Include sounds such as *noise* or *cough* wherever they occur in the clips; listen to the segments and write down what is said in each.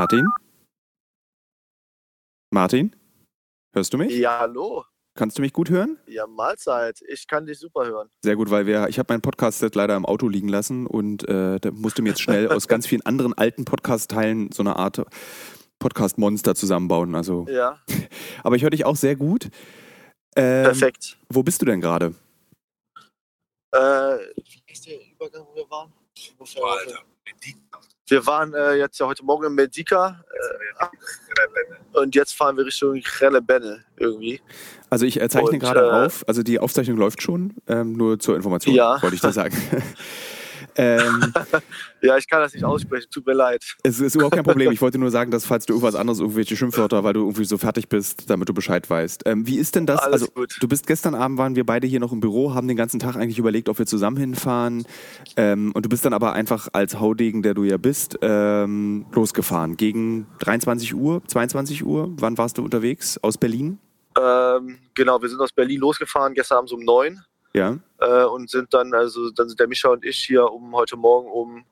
Martin? Martin? Hörst du mich? Ja, hallo. Kannst du mich gut hören? Ja, Mahlzeit. Ich kann dich super hören. Sehr gut, weil wir, ich habe mein Podcast-Set leider im Auto liegen lassen und äh, da musste mir jetzt schnell *laughs* aus ganz vielen anderen alten Podcast-Teilen so eine Art Podcast-Monster zusammenbauen. Also, Ja, *laughs* aber ich höre dich auch sehr gut. Ähm, perfekt. Wo bist du denn gerade? Äh, wie ist der Übergang, wo wir waren? Ungefähr- Wir waren äh, jetzt ja heute Morgen in Medica äh, und jetzt fahren wir Richtung Relebenne irgendwie. Also ich äh, zeichne gerade äh, auf, also die Aufzeichnung läuft schon, ähm, nur zur Information Ja. wollte ich da sagen. *laughs* *laughs* ähm, *laughs* Ja, ich kann das nicht aussprechen, tut mir leid. es ist überhaupt kein Problem. Ich wollte nur sagen, dass falls du irgendwas *laughs* anderes, irgendwelche Schimpfwörter, weil du irgendwie so fertig bist, damit du Bescheid weißt. Ähm, wie ist denn das? Alles also gut. du bist gestern Abend waren wir beide hier noch im Büro, haben den ganzen Tag eigentlich überlegt, ob wir zusammen hinfahren. Ähm, und du bist dann aber einfach als Haudegen, der du ja bist, ähm, losgefahren. Gegen 23 Uhr, 22 Uhr. Wann warst du unterwegs? Aus Berlin? Ähm, genau, wir sind aus Berlin losgefahren, gestern Abend um neun Ja. äh, und sind dann, also dann sind der Mischa und ich hier um heute Morgen um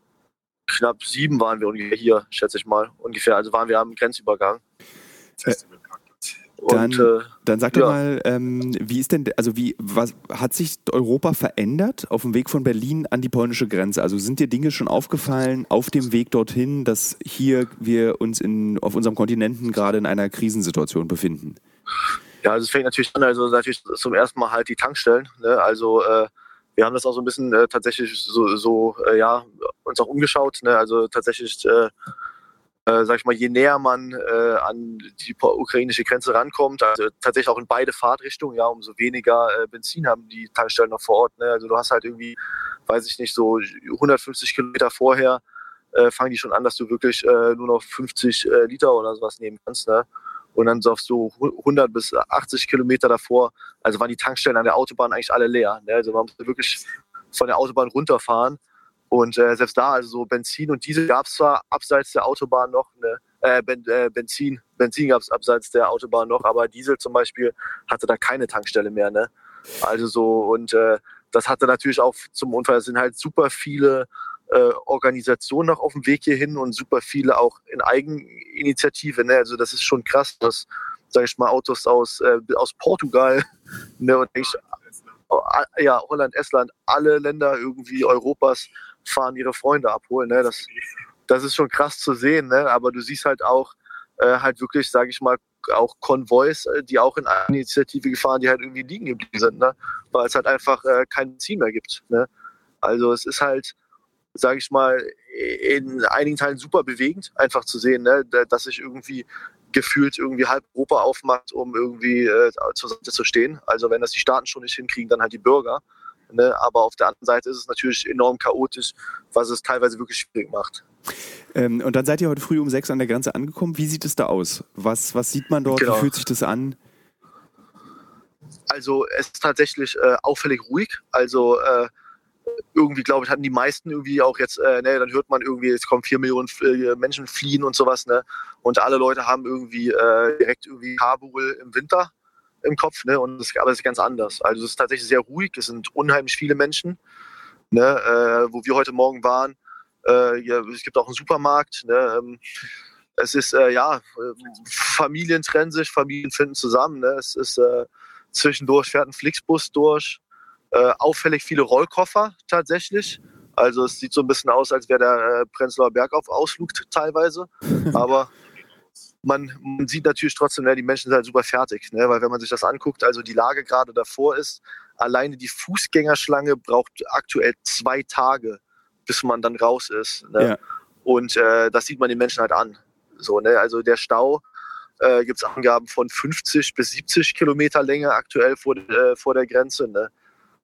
knapp sieben waren wir ungefähr hier, schätze ich mal. Ungefähr, also waren wir am Grenzübergang. Dann- Und äh, Dann sag doch Ja. mal, ähm, wie ist denn, also wie, was hat sich Europa verändert auf dem Weg von Berlin an die polnische Grenze? Also sind dir Dinge schon aufgefallen auf dem Weg dorthin, dass hier wir uns in, auf unserem Kontinenten gerade in einer Krisensituation befinden? Ja, also es fängt natürlich an, also natürlich zum ersten Mal halt die Tankstellen. Ne? Also äh, wir haben das auch so ein bisschen äh, tatsächlich so, so äh, ja, uns auch umgeschaut. Ne? Also tatsächlich, äh, äh, sag ich mal, je näher man äh, an die ukrainische Grenze rankommt, also tatsächlich auch in beide Fahrtrichtungen, ja, umso weniger äh, Benzin haben die Tankstellen noch vor Ort. Ne? Also du hast halt irgendwie, weiß ich nicht, so 150 Kilometer vorher fangen die schon an, dass du wirklich nur noch 50 äh, Liter oder sowas nehmen kannst. Ne? Und dann so auf so 100 bis 80 Kilometer davor, also waren die Tankstellen an der Autobahn eigentlich alle leer. Ne? Also man musste wirklich von der Autobahn runterfahren. Und äh, selbst da, also so Benzin und Diesel gab es zwar abseits der Autobahn noch, ne? äh, ben, äh, Benzin, Benzin gab es abseits der Autobahn noch, aber Diesel zum Beispiel hatte da keine Tankstelle mehr. Ne? Also so, und äh, das hatte natürlich auch zum Unfall, es sind halt super viele äh, Organisationen noch auf dem Weg hierhin und super viele auch in Eigeninitiative. Ne? Also das ist schon krass, dass, sag ich mal, Autos aus, äh, aus Portugal *laughs* ne, und ich, ja, Holland, Estland, alle Länder irgendwie Europas fahren ihre Freunde abholen. Ne? Das, das ist schon krass zu sehen, ne? aber du siehst halt auch äh, halt wirklich, sage ich mal, auch Konvois, äh, die auch in Eigeninitiative gefahren, die halt irgendwie liegen geblieben sind, ne? weil es halt einfach äh, kein Benzin mehr gibt. Ne? Also es ist halt, sage ich mal, in einigen Teilen super bewegend, einfach zu sehen, ne? da- dass sich irgendwie gefühlt irgendwie halb Europa aufmacht, um irgendwie äh, zur Seite zu stehen. Also wenn das die Staaten schon nicht hinkriegen, dann halt die Bürger. Ne? Aber auf der anderen Seite ist es natürlich enorm chaotisch, was es teilweise wirklich schwierig macht. Ähm, und dann seid ihr heute früh um sechs an der Grenze angekommen. Wie sieht es da aus? Was, was sieht man dort? Genau. Wie fühlt sich das an? Also es ist tatsächlich äh, auffällig ruhig. Also äh, irgendwie, glaube ich, hatten die meisten irgendwie auch jetzt, äh, ne, dann hört man irgendwie, es kommen vier Millionen äh, Menschen fliehen und sowas, ne? Und alle Leute haben irgendwie äh, direkt irgendwie Kabul im Winter im Kopf, ne? Und aber es ist ganz anders. Also es ist tatsächlich sehr ruhig, es sind unheimlich viele Menschen, ne? Äh, wo wir heute Morgen waren. Äh, ja, es gibt auch einen Supermarkt, ne? Ähm, es ist, äh, ja, Familien trennen sich, Familien finden zusammen, ne? Es ist, zwischendurch fährt ein Flixbus durch. Äh, auffällig viele Rollkoffer tatsächlich. Also es sieht so ein bisschen aus, als wäre der äh, Prenzlauer Berg auf Ausflug teilweise. *laughs* Aber man, man sieht natürlich trotzdem, ne, die Menschen sind halt super fertig. Ne? Weil wenn man sich das anguckt, also die Lage gerade davor ist, alleine die Fußgängerschlange braucht aktuell zwei Tage, bis man dann raus ist. Ne? Ja. Und äh, das sieht man den Menschen halt an. So, ne? Also der Stau äh, gibt es Angaben von 50 bis 70 Kilometer Länge aktuell vor, äh, vor der Grenze. Ne?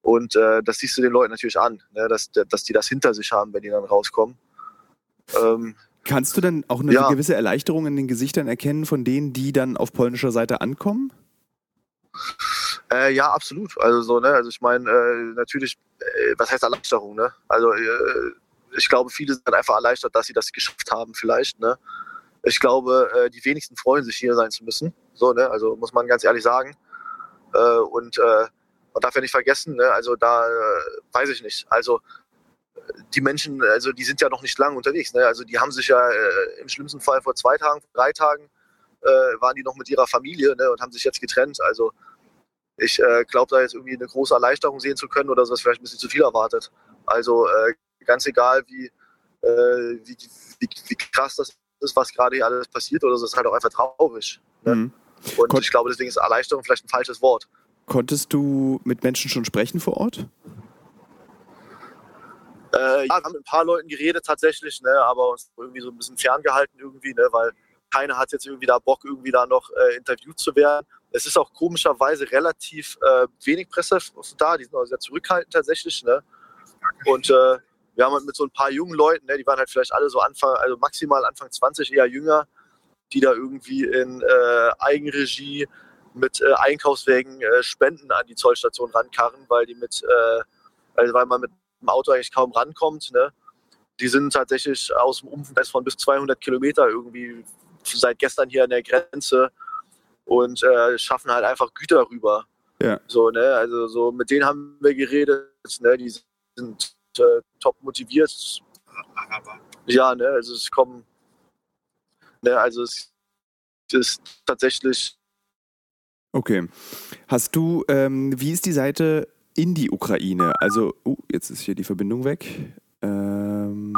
Und äh, das siehst du den Leuten natürlich an, ne? dass, dass die das hinter sich haben, wenn die dann rauskommen. Ähm, Kannst du dann auch eine Ja. gewisse Erleichterung in den Gesichtern erkennen von denen, die dann auf polnischer Seite ankommen? Äh, ja, absolut. Also so, ne, also ich meine, äh, natürlich, äh, was heißt Erleichterung, ne? Also äh, ich glaube, viele sind einfach erleichtert, dass sie das geschafft haben, vielleicht, ne? Ich glaube, äh, die wenigsten freuen sich, hier sein zu müssen. So, ne? Also muss man ganz ehrlich sagen. Äh, und man darf ja nicht vergessen, ne? Also da äh, weiß ich nicht. Also die Menschen, also die sind ja noch nicht lange unterwegs. Ne? Also die haben sich ja äh, im schlimmsten Fall vor zwei Tagen, drei Tagen äh, waren die noch mit ihrer Familie ne? und haben sich jetzt getrennt. Also ich äh, glaube, da jetzt irgendwie eine große Erleichterung sehen zu können oder so, ist vielleicht ein bisschen zu viel erwartet. Also äh, ganz egal, wie, äh, wie, wie, wie, krass das ist, was gerade hier alles passiert oder so, ist halt auch einfach traurig. Ne? Mhm. Und Kon ich glaube, deswegen ist Erleichterung vielleicht ein falsches Wort. Konntest du mit Menschen schon sprechen vor Ort? Äh, ja, wir haben mit ein paar Leuten geredet tatsächlich, ne, aber uns irgendwie so ein bisschen ferngehalten irgendwie, ne, weil keiner hat jetzt irgendwie da Bock, irgendwie da noch äh, interviewt zu werden. Es ist auch komischerweise relativ äh, wenig Presse da, die sind auch sehr zurückhaltend tatsächlich. Ne? Und äh, wir haben halt mit so ein paar jungen Leuten, ne, die waren halt vielleicht alle so Anfang, also maximal Anfang 20, eher jünger, die da irgendwie in äh, Eigenregie mit äh, Einkaufswägen äh, Spenden an die Zollstation rankarren, weil die mit, also weil man mit dem Auto eigentlich kaum rankommt. Ne? Die sind tatsächlich aus dem Umkreis von bis 200 Kilometer irgendwie seit gestern hier an der Grenze und äh, schaffen halt einfach Güter rüber. Ja. So, ne, also so mit denen haben wir geredet, ne, die sind äh, top motiviert. Ja, ne, also es kommen, ne, also es ist tatsächlich. Okay. Hast du, ähm, wie ist die Seite in die Ukraine? Also, uh, jetzt ist hier die Verbindung weg. Ähm,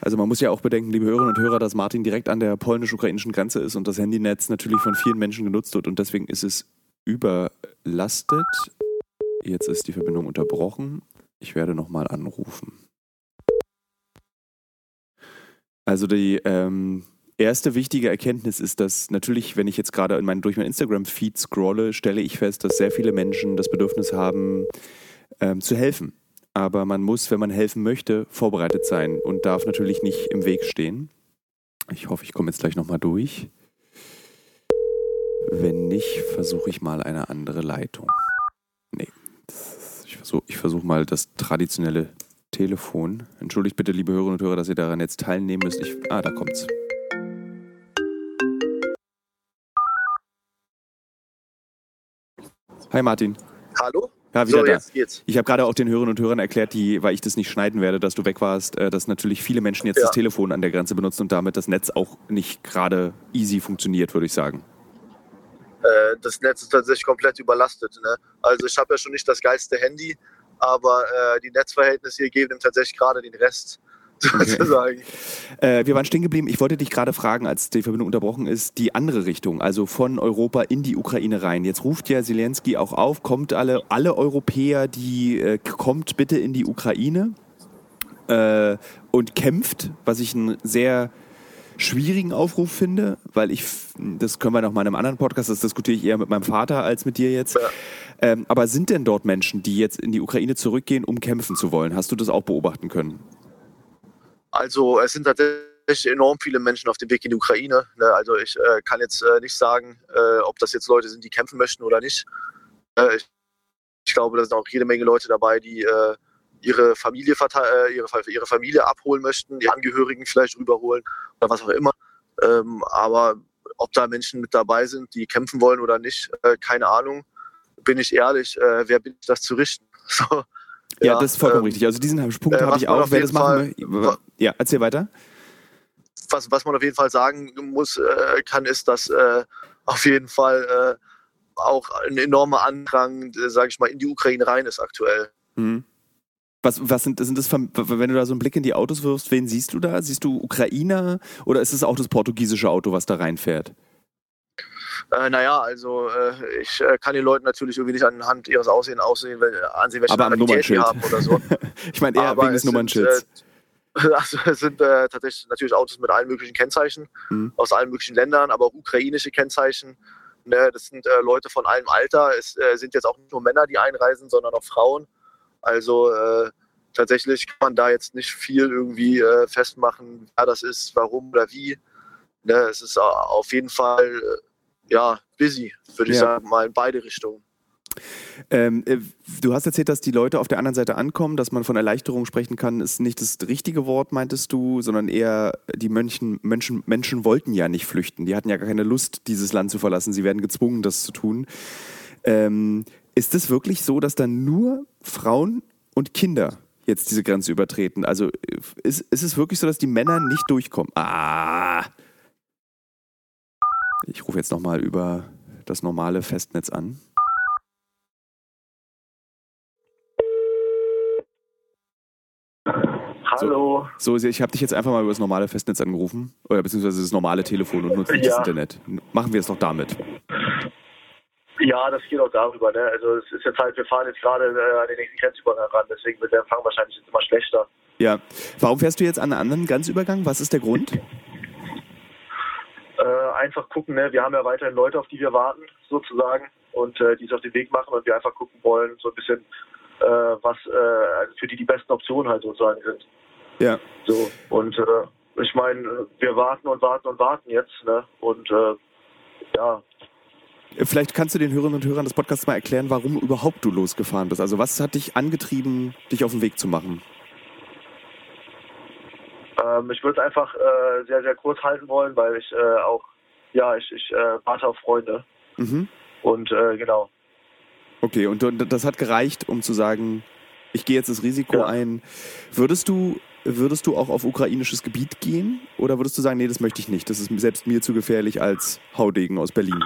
also man muss ja auch bedenken, liebe Hörerinnen und Hörer, dass Martin direkt an der polnisch-ukrainischen Grenze ist und das Handynetz natürlich von vielen Menschen genutzt wird und deswegen ist es überlastet. Jetzt ist die Verbindung unterbrochen. Ich werde nochmal anrufen. Also die ähm, erste wichtige Erkenntnis ist, dass natürlich, wenn ich jetzt gerade in mein, durch mein Instagram-Feed scrolle, stelle ich fest, dass sehr viele Menschen das Bedürfnis haben, ähm, zu helfen. Aber man muss, wenn man helfen möchte, vorbereitet sein und darf natürlich nicht im Weg stehen. Ich hoffe, ich komme jetzt gleich nochmal durch. Wenn nicht, versuche ich mal eine andere Leitung. Nee, ich versuche ich versuch mal das traditionelle Telefon. Entschuldigt bitte, liebe Hörerinnen und Hörer, dass ihr daran jetzt teilnehmen müsst. Ich, ah, da kommt's. Hi Martin. Hallo? Ja, wieder so, da. Jetzt geht's. Ich habe gerade auch den Hörerinnen und Hörern erklärt, die, weil ich das nicht schneiden werde, dass du weg warst, äh, dass natürlich viele Menschen jetzt ja. das Telefon an der Grenze benutzen und damit das Netz auch nicht gerade easy funktioniert, würde ich sagen. Äh, das Netz ist tatsächlich komplett überlastet. Ne? Also ich habe ja schon nicht das geilste Handy, aber äh, die Netzverhältnisse hier geben tatsächlich gerade den Rest sozusagen. Okay. Äh, wir waren stehen geblieben. Ich wollte dich gerade fragen, als die Verbindung unterbrochen ist, die andere Richtung, also von Europa in die Ukraine rein. Jetzt ruft ja Zelensky auch auf, kommt alle, alle Europäer, die äh, kommt bitte in die Ukraine äh, und kämpft, was ich einen sehr schwierigen Aufruf finde, weil ich, das können wir noch mal in einem anderen Podcast, das diskutiere ich eher mit meinem Vater als mit dir jetzt. Ja. Ähm, aber sind denn dort Menschen, die jetzt in die Ukraine zurückgehen, um kämpfen zu wollen? Hast du das auch beobachten können? Also es sind tatsächlich enorm viele Menschen auf dem Weg in die Ukraine. Ne? Also ich äh, kann jetzt äh, nicht sagen, äh, ob das jetzt Leute sind, die kämpfen möchten oder nicht. Äh, ich, ich, glaube, da sind auch jede Menge Leute dabei, die äh, ihre Familie, äh, ihre, ihre, Familie abholen möchten, die Angehörigen vielleicht rüberholen oder was auch immer. Ähm, aber ob da Menschen mit dabei sind, die kämpfen wollen oder nicht, keine Ahnung. Bin ich ehrlich, wer bin ich, das zu richten? *laughs* So, ja, ja das ist vollkommen ähm, richtig. Also diesen Punkt äh, habe ich auch. Wer das machen will, ja, erzähl weiter. Was, was man auf jeden Fall sagen muss, äh, kann, ist, dass äh, auf jeden Fall äh, auch ein enormer Andrang, äh, sage ich mal, in die Ukraine rein ist aktuell. Mhm. Was, was sind, sind das, wenn du da so einen Blick in die Autos wirfst, wen siehst du da? Siehst du Ukrainer oder ist es auch das portugiesische Auto, was da reinfährt? Äh, naja, also äh, ich äh, kann den Leuten natürlich irgendwie nicht anhand ihres Aussehens aussehen, weil, äh, ansehen, welche Nationalität die haben oder so. *laughs* ich meine eher Aber wegen des Nummernschilds. Äh, *laughs* also es sind äh, tatsächlich natürlich Autos mit allen möglichen Kennzeichen mhm. aus allen möglichen Ländern, aber auch ukrainische Kennzeichen. Ne, das sind Leute von allem Alter. Es sind jetzt auch nicht nur Männer, die einreisen, sondern auch Frauen. Also tatsächlich kann man da jetzt nicht viel irgendwie festmachen, wer das ist, warum oder wie. Ne, es ist auf jeden Fall ja, busy, würde ich ja. sagen, mal in beide Richtungen. Ähm, äh, du hast erzählt, dass die Leute auf der anderen Seite ankommen, dass man von Erleichterung sprechen kann, ist nicht das richtige Wort, meintest du, sondern eher die Mönchen, Menschen, Menschen wollten ja nicht flüchten. Die hatten ja gar keine Lust, dieses Land zu verlassen. Sie werden gezwungen, das zu tun. Ähm, ist es wirklich so, dass dann nur Frauen und Kinder jetzt diese Grenze übertreten. Also ist, ist es wirklich so, dass die Männer nicht durchkommen? Ah. Ich rufe jetzt nochmal über das normale Festnetz an. Hallo. So, so ich habe dich jetzt einfach mal über das normale Festnetz angerufen, oder beziehungsweise das normale Telefon und nutze nicht Ja. das Internet. Machen wir es doch damit. Ja, das geht auch darüber. Ne? Also es ist jetzt halt, wir fahren jetzt gerade äh, an den nächsten Grenzübergang ran, deswegen wird der Empfang wahrscheinlich jetzt immer schlechter. Ja. Warum fährst du jetzt an einen anderen Grenzübergang? Was ist der Grund? Äh, einfach gucken, ne? wir haben ja weiterhin Leute, auf die wir warten, sozusagen, und äh, die es auf den Weg machen und wir einfach gucken wollen, so ein bisschen, äh, was äh, für die die besten Optionen halt sozusagen sind. Ja. So, und äh, ich meine, wir warten und warten und warten jetzt, ne? Und äh, ja, Vielleicht kannst du den Hörerinnen und Hörern des Podcasts mal erklären, warum überhaupt du losgefahren bist. Also was hat dich angetrieben, dich auf den Weg zu machen? Ähm, ich würde es einfach äh, sehr, sehr kurz halten wollen, weil ich äh, auch, ja, ich, ich äh, warte auf Freunde. Mhm. Und äh, genau. Okay, und, das hat gereicht, um zu sagen, ich gehe jetzt das Risiko Ja. ein. Würdest du, würdest du auch auf ukrainisches Gebiet gehen? Oder würdest du sagen, nee, das möchte ich nicht. Das ist selbst mir zu gefährlich als Haudegen aus Berlin.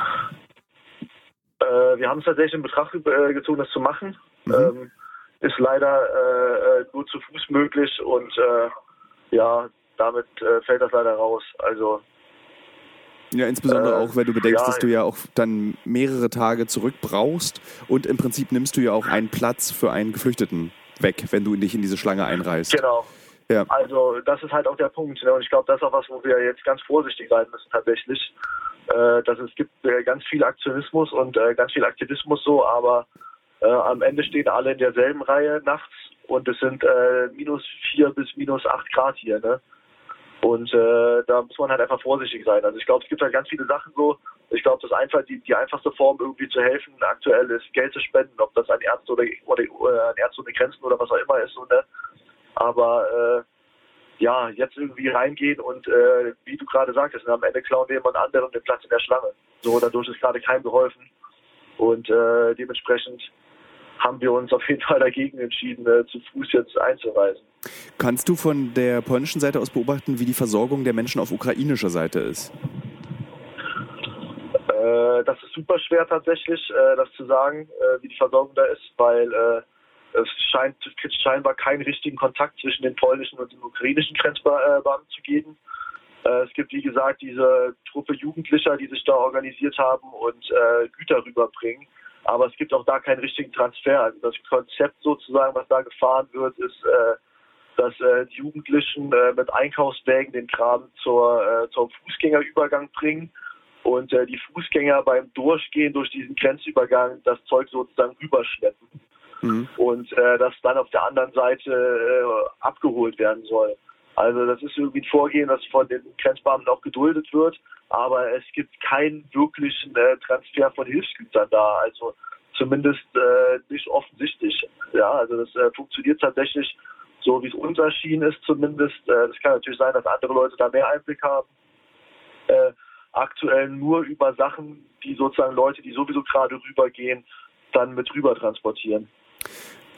Äh, wir haben es tatsächlich in Betracht äh, gezogen, das zu machen. Mhm. Ähm, ist leider äh, äh, nur zu Fuß möglich und ja, damit äh, fällt das leider raus. Also Ja, insbesondere Äh, auch, wenn du bedenkst, ja. dass du ja auch dann mehrere Tage zurück brauchst und im Prinzip nimmst du ja auch einen Platz für einen Geflüchteten weg, wenn du dich in diese Schlange einreißt. genau. Ja. Also das ist halt auch der Punkt. Ne? Und ich glaube, das ist auch was, wo wir jetzt ganz vorsichtig sein müssen tatsächlich. Äh, dass es gibt äh, ganz viel Aktionismus und äh, ganz viel Aktivismus so, aber äh, am Ende stehen alle in derselben Reihe nachts und es sind äh, minus vier bis minus acht Grad hier. Ne? Und äh, da muss man halt einfach vorsichtig sein. Also ich glaube, es gibt halt ganz viele Sachen so. Ich glaube, das einfach die, die einfachste Form irgendwie zu helfen aktuell ist Geld zu spenden, ob das an Ärzte oder, oder äh, an Ärzte ohne Grenzen oder was auch immer ist. So, ne? Aber äh, ja, jetzt irgendwie reingehen und äh, wie du gerade sagtest, ne, am Ende klauen wir jemand anderen den Platz in der Schlange. So, dadurch ist gerade keinem geholfen. Und äh, dementsprechend haben wir uns auf jeden Fall dagegen entschieden, äh, zu Fuß jetzt einzureisen. Kannst du von der polnischen Seite aus beobachten, wie die Versorgung der Menschen auf ukrainischer Seite ist? Äh, das ist super schwer tatsächlich, äh, das zu sagen, äh, wie die Versorgung da ist, weil äh, es scheint es gibt scheinbar keinen richtigen Kontakt zwischen den polnischen und den ukrainischen Grenzbeamten zu geben. Äh, es gibt, wie gesagt, diese Truppe Jugendlicher, die sich da organisiert haben und Güter rüberbringen. Aber es gibt auch da keinen richtigen Transfer. Also das Konzept sozusagen, was da gefahren wird, ist, äh, dass äh, die Jugendlichen äh, mit Einkaufswägen den Kram zur, äh, zum Fußgängerübergang bringen und äh, die Fußgänger beim Durchgehen durch diesen Grenzübergang das Zeug sozusagen rüberschleppen Mhm. und äh, das dann auf der anderen Seite abgeholt werden soll. Also das ist irgendwie ein Vorgehen, das von den Grenzbeamten auch geduldet wird, aber es gibt keinen wirklichen äh, Transfer von Hilfsgütern da, also zumindest äh, nicht offensichtlich. Ja, also das äh, funktioniert tatsächlich so, wie es uns erschienen ist zumindest. Äh, das kann natürlich sein, dass andere Leute da mehr Einblick haben. Äh, aktuell nur über Sachen, die sozusagen Leute, die sowieso gerade rübergehen, dann mit rüber transportieren.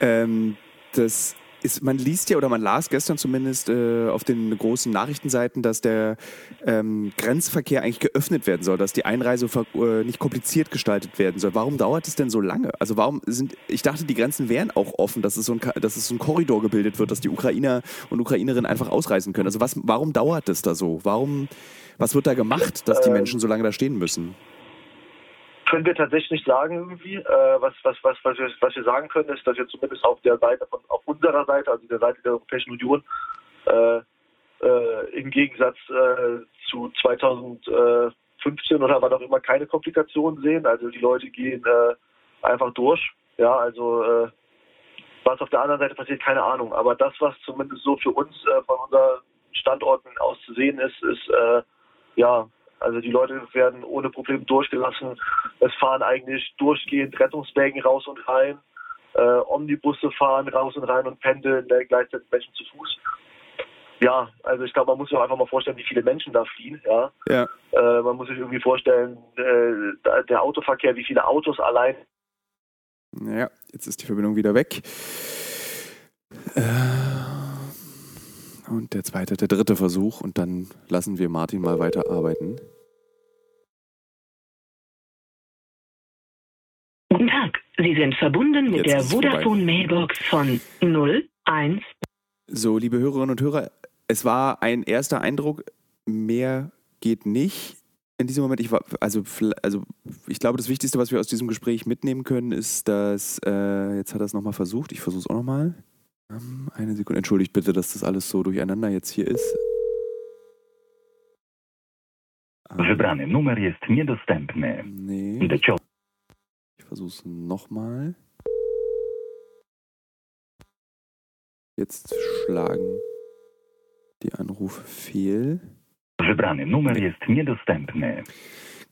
Ähm, das ist, man liest ja oder man las gestern zumindest äh, auf den großen Nachrichtenseiten, dass der ähm, Grenzverkehr eigentlich geöffnet werden soll, dass die Einreise äh, nicht kompliziert gestaltet werden soll. Warum dauert es denn so lange? Also warum sind, ich dachte, die Grenzen wären auch offen, dass es so ein, dass es so ein Korridor gebildet wird, dass die Ukrainer und Ukrainerinnen einfach ausreisen können. Also was, warum dauert es da so? Warum, was wird da gemacht, dass die Ähm, Menschen so lange da stehen müssen? Können wir tatsächlich nicht sagen irgendwie. Äh, was, was, was, was, wir, was wir sagen können, ist, dass wir zumindest auf der Seite von auf unserer Seite, also der Seite der Europäischen Union, äh, äh, im Gegensatz äh, zu 2015 oder wann auch immer keine Komplikationen sehen. Also die Leute gehen äh, einfach durch. Ja, also äh, was auf der anderen Seite passiert, keine Ahnung. Aber das, was zumindest so für uns von unseren Standorten aus zu sehen ist, ist ja, also die Leute werden ohne Probleme durchgelassen. Es fahren eigentlich durchgehend Rettungswägen raus und rein. Äh, Omnibusse fahren raus und rein und pendeln äh, gleichzeitig Menschen zu Fuß. Ja, also ich glaube, man muss sich auch einfach mal vorstellen, wie viele Menschen da fliehen. Ja, Ja. äh, man muss sich irgendwie vorstellen, äh, der Autoverkehr, wie viele Autos allein Ja, jetzt ist die Verbindung wieder weg. Äh, und der zweite, der dritte Versuch und dann lassen wir Martin mal weiterarbeiten. Guten Tag, Sie sind verbunden mit Jetzt der vorbei. Vodafone Mailbox von 01. So, liebe Hörerinnen und Hörer, es war ein erster Eindruck, mehr geht nicht. In diesem Moment, ich war, also, also ich glaube, das Wichtigste, was wir aus diesem Gespräch mitnehmen können, ist, dass, äh, jetzt hat er es nochmal versucht, ich versuche es auch nochmal. Ähm, eine Sekunde, entschuldigt bitte, dass das alles so durcheinander jetzt hier ist. Wybrany numer jest niedostępny. nee, ich versuche es nochmal. Jetzt schlagen die Anrufe fehl. Wybrany numer jest niedostępny.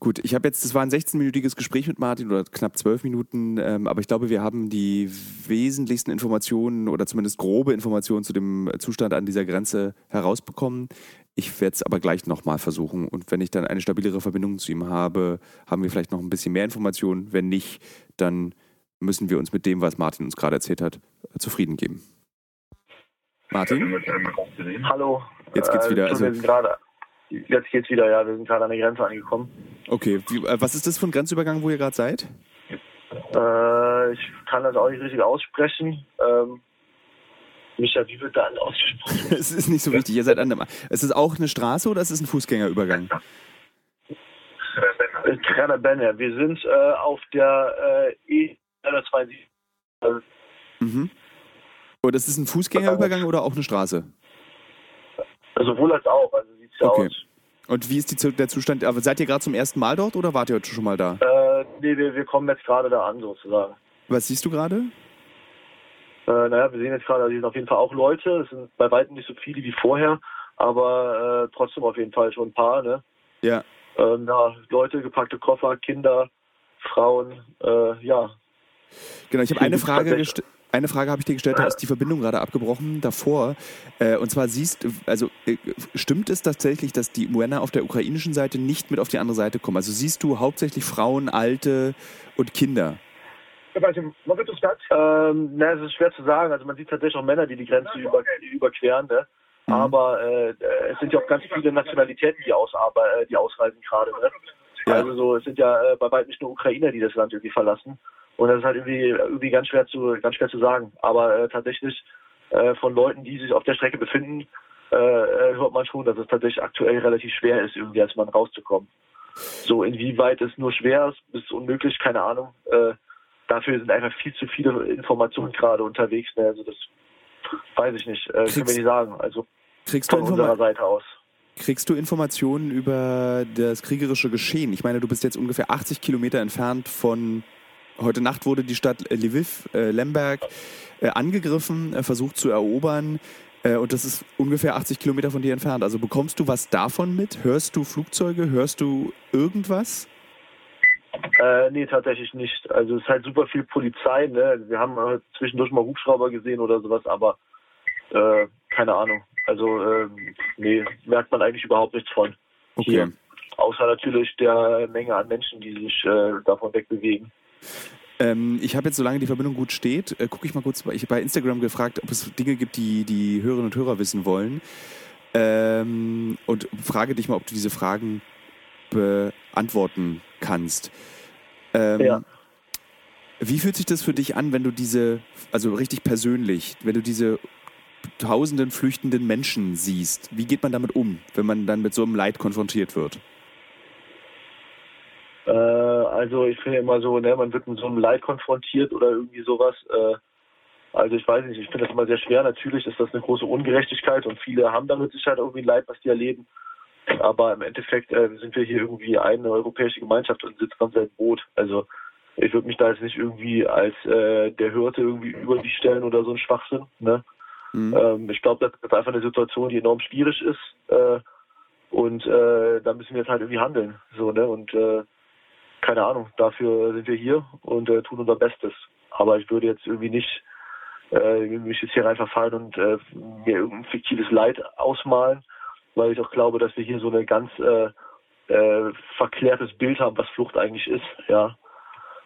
Gut, ich habe jetzt, das war ein 16-minütiges Gespräch mit Martin oder knapp 12 Minuten, ähm, aber ich glaube, wir haben die wesentlichsten Informationen oder zumindest grobe Informationen zu dem Zustand an dieser Grenze herausbekommen. Ich werde es aber gleich nochmal versuchen und wenn ich dann eine stabilere Verbindung zu ihm habe, haben wir vielleicht noch ein bisschen mehr Informationen. Wenn nicht, dann müssen wir uns mit dem, was Martin uns gerade erzählt hat, zufrieden geben. Martin? Hallo. Jetzt geht's wieder, Äh, also- gerade. Jetzt geht's wieder, ja. Wir sind gerade an der Grenze angekommen. Okay, wie, äh, was ist das für ein Grenzübergang, wo ihr gerade seid? Äh, ich kann das auch nicht richtig aussprechen. Ähm, Micha, wie wird da ausgesprochen? *laughs* Es ist nicht so wichtig, ihr seid an dem. Es ist auch eine Straße oder es ist ein Fußgängerübergang? Äh, Krenerbenne. Wir sind äh, auf der äh, E172. Also, Mhm. Und es ist ein Fußgängerübergang oder auch eine Straße? Sowohl als auch. Also sieht's ja Okay. aus. Und wie ist die, der Zustand? Aber seid ihr gerade zum ersten Mal dort oder wart ihr heute schon mal da? Äh, nee, wir, wir kommen jetzt gerade da an, sozusagen. Was siehst du gerade? Äh, naja, wir sehen jetzt gerade, also hier sind auf jeden Fall auch Leute. Es sind bei weitem nicht so viele wie vorher, aber äh, trotzdem auf jeden Fall schon ein paar. Ne? Ja. Ähm, ja, Leute, gepackte Koffer, Kinder, Frauen, äh, ja. Genau, ich habe eine *laughs* Frage gestellt. Eine Frage habe ich dir gestellt, da ist die Verbindung gerade abgebrochen davor. Äh, und zwar siehst, also äh, stimmt es tatsächlich, dass die Männer auf der ukrainischen Seite nicht mit auf die andere Seite kommen? Also siehst du hauptsächlich Frauen, Alte und Kinder? Ähm, na, es ist schwer zu sagen. Also man sieht tatsächlich auch Männer, die die Grenze über, überqueren. Ne? Mhm. Aber äh, es sind ja auch ganz viele Nationalitäten, die, ausarbe äh, die ausreisen gerade. Ne? Ja. Also so, es sind ja äh, bei weitem nicht nur Ukrainer, die das Land irgendwie verlassen. Und das ist halt irgendwie, irgendwie ganz schwer zu ganz schwer zu sagen. Aber äh, tatsächlich äh, von Leuten, die sich auf der Strecke befinden, äh, äh, hört man schon, dass es tatsächlich aktuell relativ schwer ist, irgendwie als Mann rauszukommen. So, inwieweit es nur schwer ist, bis unmöglich, keine Ahnung. Äh, dafür sind einfach viel zu viele Informationen gerade unterwegs. Ne? Also das weiß ich nicht. Äh, können wir nicht sagen. Also Kriegst von unserer Seite aus. Kriegst du Informationen über das kriegerische Geschehen? Ich meine, du bist jetzt ungefähr 80 Kilometer entfernt von. Heute Nacht wurde die Stadt äh, Lviv, äh, Lemberg, äh, angegriffen, äh, versucht zu erobern. Äh, und das ist ungefähr 80 Kilometer von dir entfernt. Also bekommst du was davon mit? Hörst du Flugzeuge? Hörst du irgendwas? Äh, nee, tatsächlich nicht. Also es ist halt super viel Polizei. Ne? Wir haben äh, zwischendurch mal Hubschrauber gesehen oder sowas, aber keine Ahnung. Also ähm, nee, merkt man eigentlich überhaupt nichts von. Okay. Hier. Außer natürlich der Menge an Menschen, die sich äh, davon wegbewegen. Ähm, ich habe jetzt, solange die Verbindung gut steht, äh, gucke ich mal kurz. Ich habe bei Instagram gefragt, ob es Dinge gibt, die die Hörerinnen und Hörer wissen wollen. Ähm, und frage dich mal, ob du diese Fragen beantworten kannst. Ähm, Ja. Wie fühlt sich das für dich an, wenn du diese, also richtig persönlich, wenn du diese tausenden flüchtenden Menschen siehst? Wie geht man damit um, wenn man dann mit so einem Leid konfrontiert wird? Äh, also ich finde immer so, ne, man wird mit so einem Leid konfrontiert oder irgendwie sowas. Äh, also ich weiß nicht, ich finde das immer sehr schwer. Natürlich ist das eine große Ungerechtigkeit und viele haben damit sich halt irgendwie Leid, was die erleben. Aber im Endeffekt äh, sind wir hier irgendwie eine europäische Gemeinschaft und sitzen am selben Boot. Also ich würde mich da jetzt nicht irgendwie als äh, der Hirte irgendwie über die stellen oder so ein Schwachsinn. Ne? Mhm. Ähm, ich glaube, das ist einfach eine Situation, die enorm schwierig ist. Äh, und äh, da müssen wir jetzt halt irgendwie handeln. So, ne? Und äh, keine Ahnung, dafür sind wir hier und äh, tun unser Bestes. Aber ich würde jetzt irgendwie nicht äh, mich jetzt hier rein verfallen und äh, mir irgendein fiktives Leid ausmalen, weil ich auch glaube, dass wir hier so ein ganz verklärtes Bild haben, was Flucht eigentlich ist. Ja.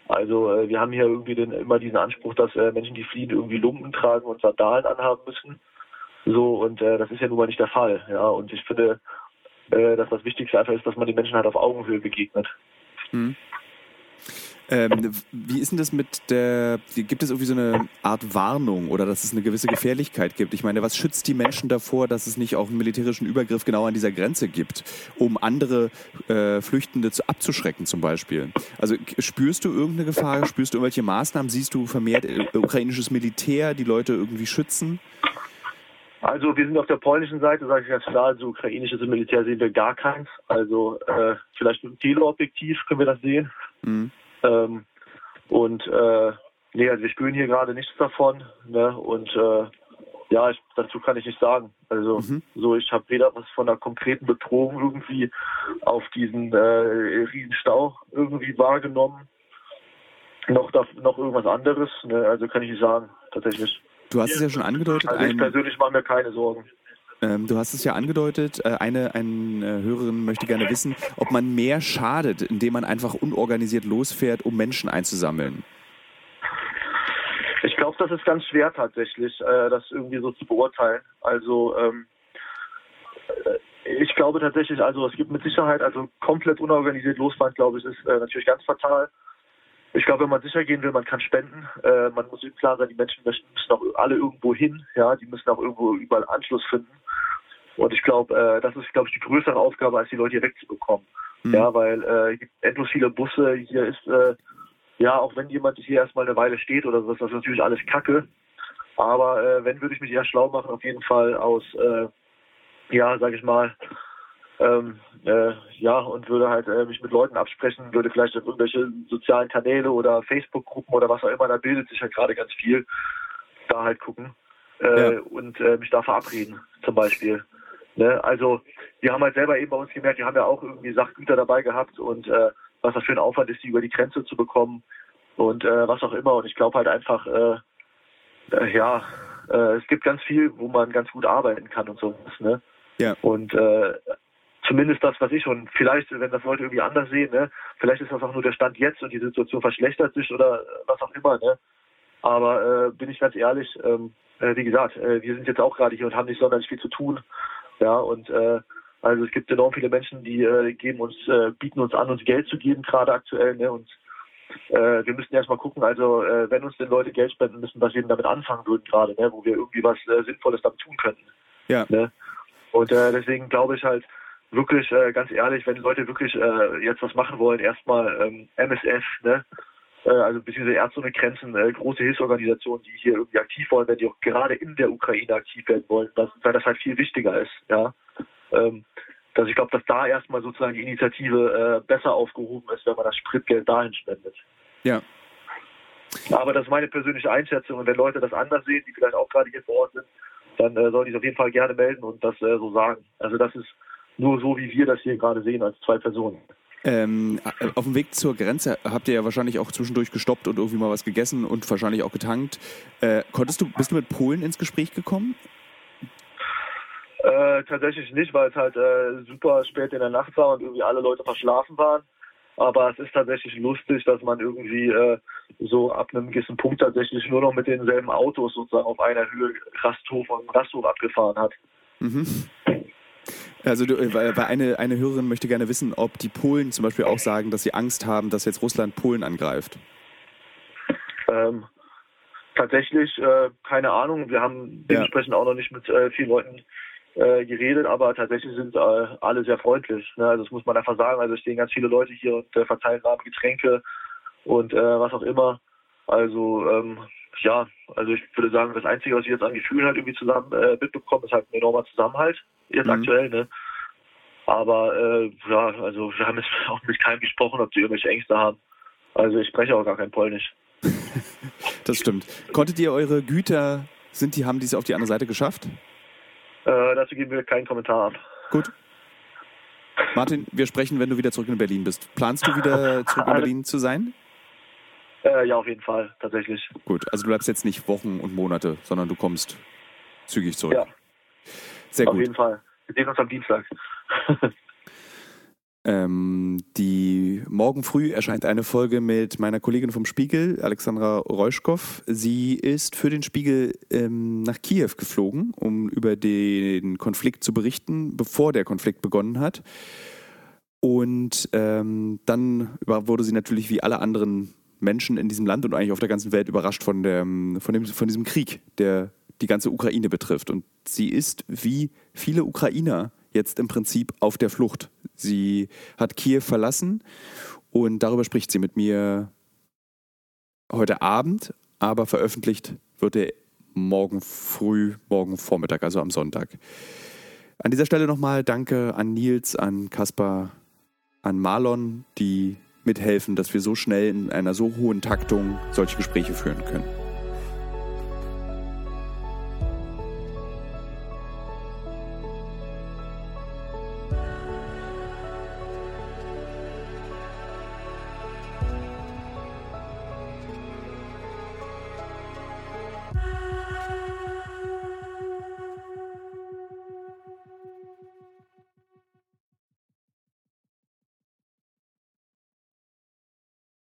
Also äh, wir haben hier irgendwie den, immer diesen Anspruch, dass äh, Menschen, die fliehen, irgendwie Lumpen tragen und Sandalen anhaben müssen. So, und äh, das ist ja nun mal nicht der Fall. Ja, und ich finde, äh, dass das Wichtigste einfach ist, dass man den Menschen halt auf Augenhöhe begegnet. Hm. Ähm, wie ist denn das mit der, gibt es irgendwie so eine Art Warnung oder dass es eine gewisse Gefährlichkeit gibt? Ich meine, was schützt die Menschen davor, dass es nicht auch einen militärischen Übergriff genau an dieser Grenze gibt, um andere äh, Flüchtende zu, abzuschrecken zum Beispiel? Also spürst du irgendeine Gefahr, spürst du irgendwelche Maßnahmen, siehst du vermehrt äh, ukrainisches Militär, die Leute irgendwie schützen? Also wir sind auf der polnischen Seite, sage ich ganz klar, also ukrainisches Militär sehen wir gar keins. Also äh, vielleicht mit Teleobjektiv können wir das sehen. Mhm. Ähm, und äh, nee, also wir spüren hier gerade nichts davon. Ne? Und äh, ja, ich, dazu kann ich nicht sagen. Also mhm. so, ich habe weder was von einer konkreten Bedrohung irgendwie auf diesen äh, riesen Stau irgendwie wahrgenommen, noch, da, noch irgendwas anderes. Ne? Also kann ich nicht sagen, tatsächlich. Du hast es ja schon angedeutet. Also ich persönlich mache mir keine Sorgen. Ähm, du hast es ja angedeutet, äh, eine, eine Hörerin möchte gerne wissen, ob man mehr schadet, indem man einfach unorganisiert losfährt, um Menschen einzusammeln. Ich glaube, das ist ganz schwer tatsächlich, äh, das irgendwie so zu beurteilen. Also ähm, äh, ich glaube tatsächlich, also es gibt mit Sicherheit, also komplett unorganisiert losfahren, glaube ich, ist äh, natürlich ganz fatal. Ich glaube, wenn man sicher gehen will, man kann spenden. Äh, man muss sich klar sein, die Menschen müssen auch alle irgendwo hin. Ja, die müssen auch irgendwo überall Anschluss finden. Und ich glaube, äh, das ist, glaube ich, die größere Aufgabe, als die Leute hier wegzubekommen. Mhm. Ja, weil äh, es gibt endlos viele Busse. Hier ist, äh, ja, auch wenn jemand hier erstmal eine Weile steht oder so, ist das natürlich alles Kacke. Aber äh, wenn, würde ich mich eher schlau machen, auf jeden Fall aus, äh, ja, sag ich mal, ähm, äh, ja, und würde halt äh, mich mit Leuten absprechen, würde vielleicht auf irgendwelche sozialen Kanäle oder Facebook-Gruppen oder was auch immer, da bildet sich halt gerade ganz viel, da halt gucken äh, ja. und äh, mich da verabreden, zum Beispiel. Ne? Also wir haben halt selber eben bei uns gemerkt, wir haben ja auch irgendwie Sachgüter dabei gehabt und äh, was das für ein Aufwand ist, die über die Grenze zu bekommen und äh, was auch immer. Und ich glaube halt einfach, äh, äh, ja, äh, es gibt ganz viel, wo man ganz gut arbeiten kann und sowas. Ne? Ja. Und äh, zumindest das, was ich schon, vielleicht, wenn das Leute irgendwie anders sehen, ne, vielleicht ist das auch nur der Stand jetzt und die Situation verschlechtert sich oder was auch immer, ne? Aber äh, bin ich ganz ehrlich, ähm, äh, wie gesagt, äh, wir sind jetzt auch gerade hier und haben nicht sonderlich viel zu tun. Ja, und äh, also es gibt enorm viele Menschen, die äh, geben uns, äh, bieten uns an, uns Geld zu geben, gerade aktuell, ne? Und äh, wir müssen erstmal gucken, also äh, wenn uns denn Leute Geld spenden müssen, was wir damit anfangen würden gerade, ne? wo wir irgendwie was äh, Sinnvolles damit tun könnten. Ja. Ne? Und äh, deswegen glaube ich halt wirklich, äh, ganz ehrlich, wenn Leute wirklich äh, jetzt was machen wollen, erstmal ähm, MSF, ne? Äh, also beziehungsweise Ärzte ohne Grenzen, äh, große Hilfsorganisationen, die hier irgendwie aktiv wollen, wenn die auch gerade in der Ukraine aktiv werden wollen, was, weil das halt viel wichtiger ist, ja. Ähm, dass ich glaube, dass da erstmal sozusagen die Initiative äh, besser aufgehoben ist, wenn man das Spritgeld dahin spendet. Ja. Aber das ist meine persönliche Einschätzung und wenn Leute das anders sehen, die vielleicht auch gerade hier vor Ort sind, dann äh, sollen die es auf jeden Fall gerne melden und das äh, so sagen. Also das ist nur so, wie wir das hier gerade sehen, als zwei Personen. Ähm, auf dem Weg zur Grenze habt ihr ja wahrscheinlich auch zwischendurch gestoppt und irgendwie mal was gegessen und wahrscheinlich auch getankt. Äh, konntest du, bist du mit Polen ins Gespräch gekommen? Äh, tatsächlich nicht, weil es halt äh, super spät in der Nacht war und irgendwie alle Leute verschlafen waren. Aber es ist tatsächlich lustig, dass man irgendwie äh, so ab einem gewissen Punkt tatsächlich nur noch mit denselben Autos sozusagen auf einer Höhe Rasthof und Rasthof abgefahren hat. Mhm. Also du, äh, weil eine, eine Hörerin möchte gerne wissen, ob die Polen zum Beispiel auch sagen, dass sie Angst haben, dass jetzt Russland Polen angreift. Ähm, tatsächlich äh, keine Ahnung. Wir haben dementsprechend ja. auch noch nicht mit äh, vielen Leuten äh, geredet, aber tatsächlich sind äh, alle sehr freundlich. Ne? Also das muss man einfach sagen. Also es stehen ganz viele Leute hier und äh, verteilen warme Getränke und was auch immer. Also ähm, ja, also ich würde sagen, das Einzige, was ich jetzt an Gefühlen halt irgendwie zusammen mitbekomme, ist halt ein enormer Zusammenhalt, jetzt mhm. aktuell, ne? Aber äh, ja, also wir haben jetzt *laughs* auch mit keinem gesprochen, ob die irgendwelche Ängste haben. Also ich spreche auch gar kein Polnisch. *laughs* das stimmt. Konntet ihr eure Güter, sind die, haben die es auf die andere Seite geschafft? Äh, dazu geben wir keinen Kommentar ab. Gut. Martin, wir sprechen, wenn du wieder zurück in Berlin bist. Planst du wieder *laughs* zurück in Berlin zu sein? Äh, ja, auf jeden Fall, tatsächlich. Gut, also du bleibst jetzt nicht Wochen und Monate, sondern du kommst zügig zurück. Ja. Sehr auf gut. Auf jeden Fall. Wir sehen uns am Dienstag. *laughs* Ähm, die morgen früh erscheint eine Folge mit meiner Kollegin vom Spiegel, Alexandra Reuschkow. Sie ist für den Spiegel ähm, nach Kiew geflogen, um über den Konflikt zu berichten, bevor der Konflikt begonnen hat. Und ähm, dann wurde sie natürlich wie alle anderen Menschen in diesem Land und eigentlich auf der ganzen Welt überrascht von, der, von, dem, von diesem Krieg, der die ganze Ukraine betrifft. Und sie ist wie viele Ukrainer jetzt im Prinzip auf der Flucht. Sie hat Kiew verlassen und darüber spricht sie mit mir heute Abend, aber veröffentlicht wird er morgen früh, morgen Vormittag, also am Sonntag. An dieser Stelle nochmal Danke an Nils, an Kaspar, an Marlon, die mithelfen, dass wir so schnell in einer so hohen Taktung solche Gespräche führen können.